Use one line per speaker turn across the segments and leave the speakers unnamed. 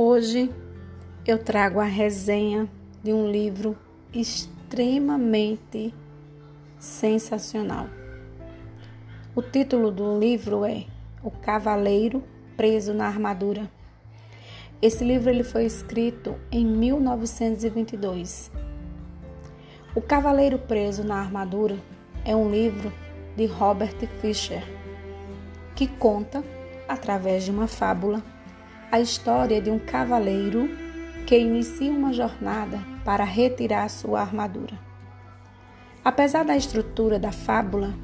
Hoje eu trago a resenha de um livro extremamente sensacional. O título do livro é O Cavaleiro Preso na Armadura. Esse livro ele foi escrito em 1922. O Cavaleiro Preso na Armadura é um livro de Robert Fisher que conta, através de uma fábula, a história de um cavaleiro que inicia uma jornada para retirar sua armadura. Apesar da estrutura da fábula,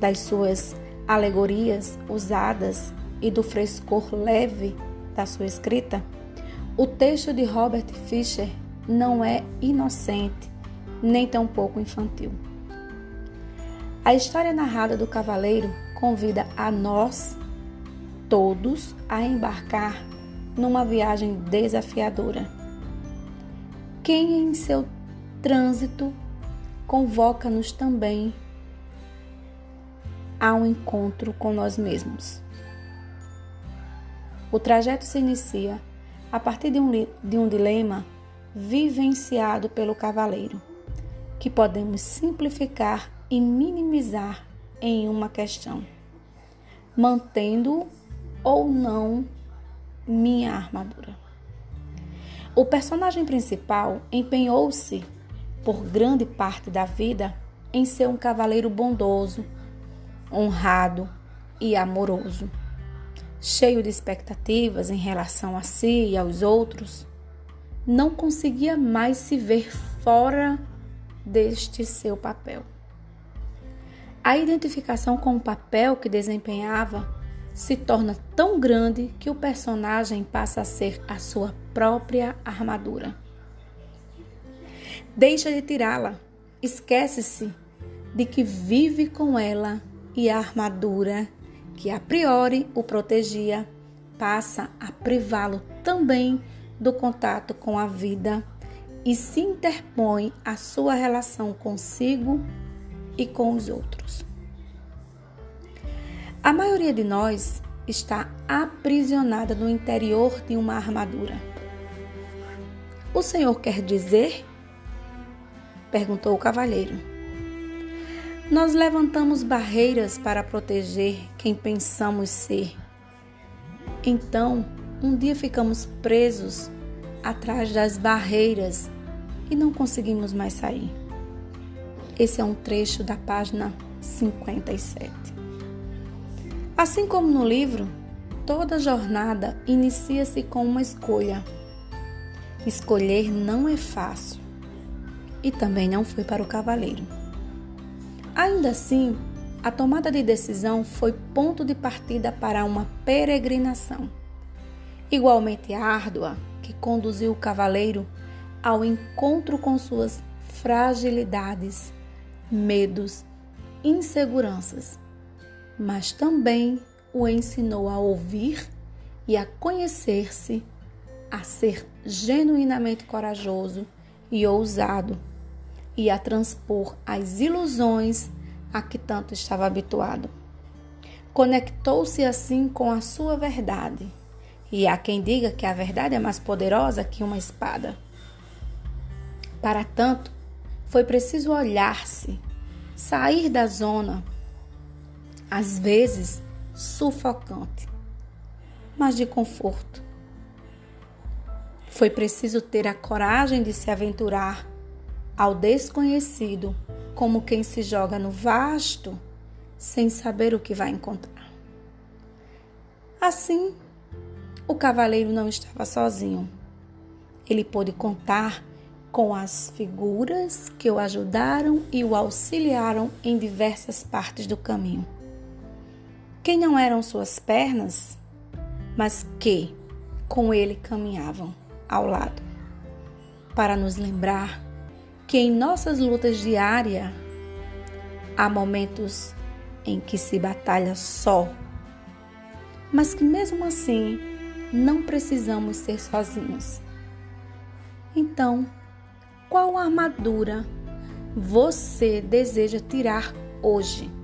das suas alegorias usadas e do frescor leve da sua escrita, o texto de Robert Fisher não é inocente nem tampouco infantil. A história narrada do cavaleiro convida a nós todos a embarcar numa viagem desafiadora. Quem em seu trânsito convoca-nos também a um encontro com nós mesmos. O trajeto se inicia a partir de um, de um dilema vivenciado pelo cavaleiro, que podemos simplificar e minimizar em uma questão, mantendo ou não minha armadura. O personagem principal empenhou-se por grande parte da vida em ser um cavaleiro bondoso, honrado e amoroso. Cheio de expectativas em relação a si e aos outros, não conseguia mais se ver fora deste seu papel. A identificação com o papel que desempenhava se torna tão grande que o personagem passa a ser a sua própria armadura. Deixa de tirá-la, esquece-se de que vive com ela e a armadura que a priori o protegia passa a privá-lo também do contato com a vida e se interpõe a sua relação consigo e com os outros. A maioria de nós está aprisionada no interior de uma armadura. O Senhor quer dizer? perguntou o cavalheiro. Nós levantamos barreiras para proteger quem pensamos ser. Então, um dia ficamos presos atrás das barreiras e não conseguimos mais sair. Esse é um trecho da página 57. Assim como no livro, toda jornada inicia-se com uma escolha. Escolher não é fácil e também não foi para o cavaleiro. Ainda assim, a tomada de decisão foi ponto de partida para uma peregrinação, igualmente árdua, que conduziu o cavaleiro ao encontro com suas fragilidades medos, inseguranças, mas também o ensinou a ouvir e a conhecer-se, a ser genuinamente corajoso e ousado e a transpor as ilusões a que tanto estava habituado. Conectou-se assim com a sua verdade, e há quem diga que a verdade é mais poderosa que uma espada. Para tanto, foi preciso olhar-se, sair da zona, às vezes sufocante, mas de conforto. Foi preciso ter a coragem de se aventurar ao desconhecido, como quem se joga no vasto sem saber o que vai encontrar. Assim, o cavaleiro não estava sozinho. Ele pôde contar com as figuras que o ajudaram e o auxiliaram em diversas partes do caminho. Que não eram suas pernas, mas que com ele caminhavam ao lado, para nos lembrar que em nossas lutas diárias há momentos em que se batalha só, mas que mesmo assim não precisamos ser sozinhos. Então, qual armadura você deseja tirar hoje?